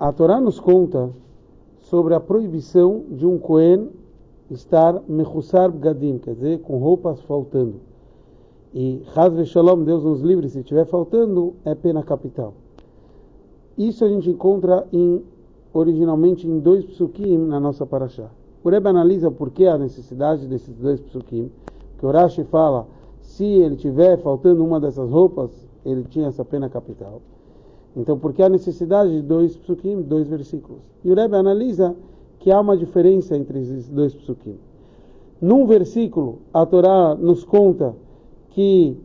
A Torá nos conta sobre a proibição de um Cohen estar mechussar gadim, quer dizer, com roupas faltando. E Hazve Shalom, Deus nos livre, se estiver faltando, é pena capital. Isso a gente encontra em, originalmente em dois psukim na nossa paraxá. O Rebbe analisa por que a necessidade desses dois psukim, que o Rashi fala, se ele tiver faltando uma dessas roupas, ele tinha essa pena capital. Então, por que a necessidade de dois psukim, dois versículos? E o Rebbe analisa que há uma diferença entre esses dois psukim. Num versículo, a Torá nos conta que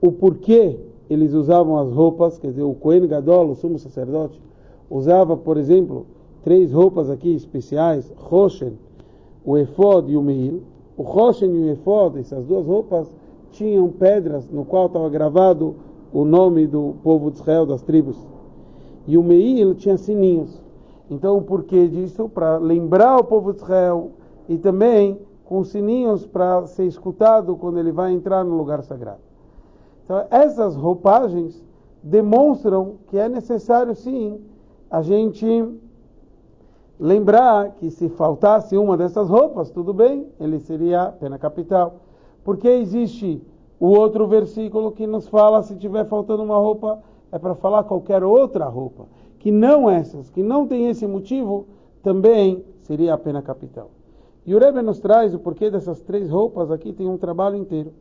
o porquê eles usavam as roupas, quer dizer, o Kohen Gadol, o sumo sacerdote, usava, por exemplo, três roupas aqui especiais, Roshen, o Efod e o Meil. O Roshen e o Efod, essas duas roupas, tinham pedras no qual estava gravado o nome do povo de Israel, das tribos. E o Meil tinha sininhos. Então, o porquê disso? Para lembrar o povo de Israel e também com sininhos para ser escutado quando ele vai entrar no lugar sagrado. Então, essas roupagens demonstram que é necessário, sim, a gente lembrar que se faltasse uma dessas roupas, tudo bem, ele seria pena capital. Porque existe o outro versículo que nos fala se tiver faltando uma roupa, é para falar qualquer outra roupa, que não essas, que não tem esse motivo, também seria a pena capital. E o Rebbe nos traz o porquê dessas três roupas aqui, tem um trabalho inteiro.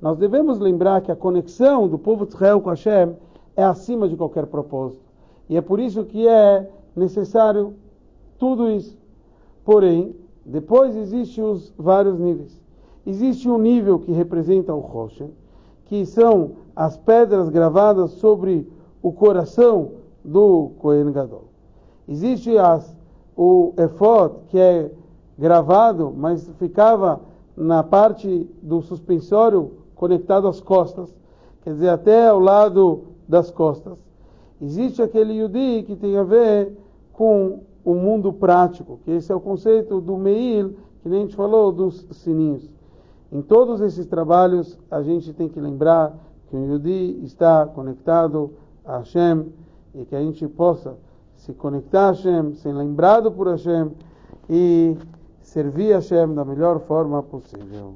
Nós devemos lembrar que a conexão do povo de Israel com Hashem é acima de qualquer propósito. E é por isso que é necessário tudo isso. Porém, depois existem os vários níveis. Existe um nível que representa o Roshen, que são as pedras gravadas sobre o coração do Kohen Gadol. Existe as, o Efod, que é gravado, mas ficava na parte do suspensório conectado às costas, quer dizer, até ao lado das costas. Existe aquele Yudi que tem a ver com o mundo prático, que esse é o conceito do Meil, que nem a gente falou, dos sininhos. Em todos esses trabalhos, a gente tem que lembrar que o Yudi está conectado a Hashem e que a gente possa se conectar a Hashem, ser lembrado por Hashem e servir a Hashem da melhor forma possível.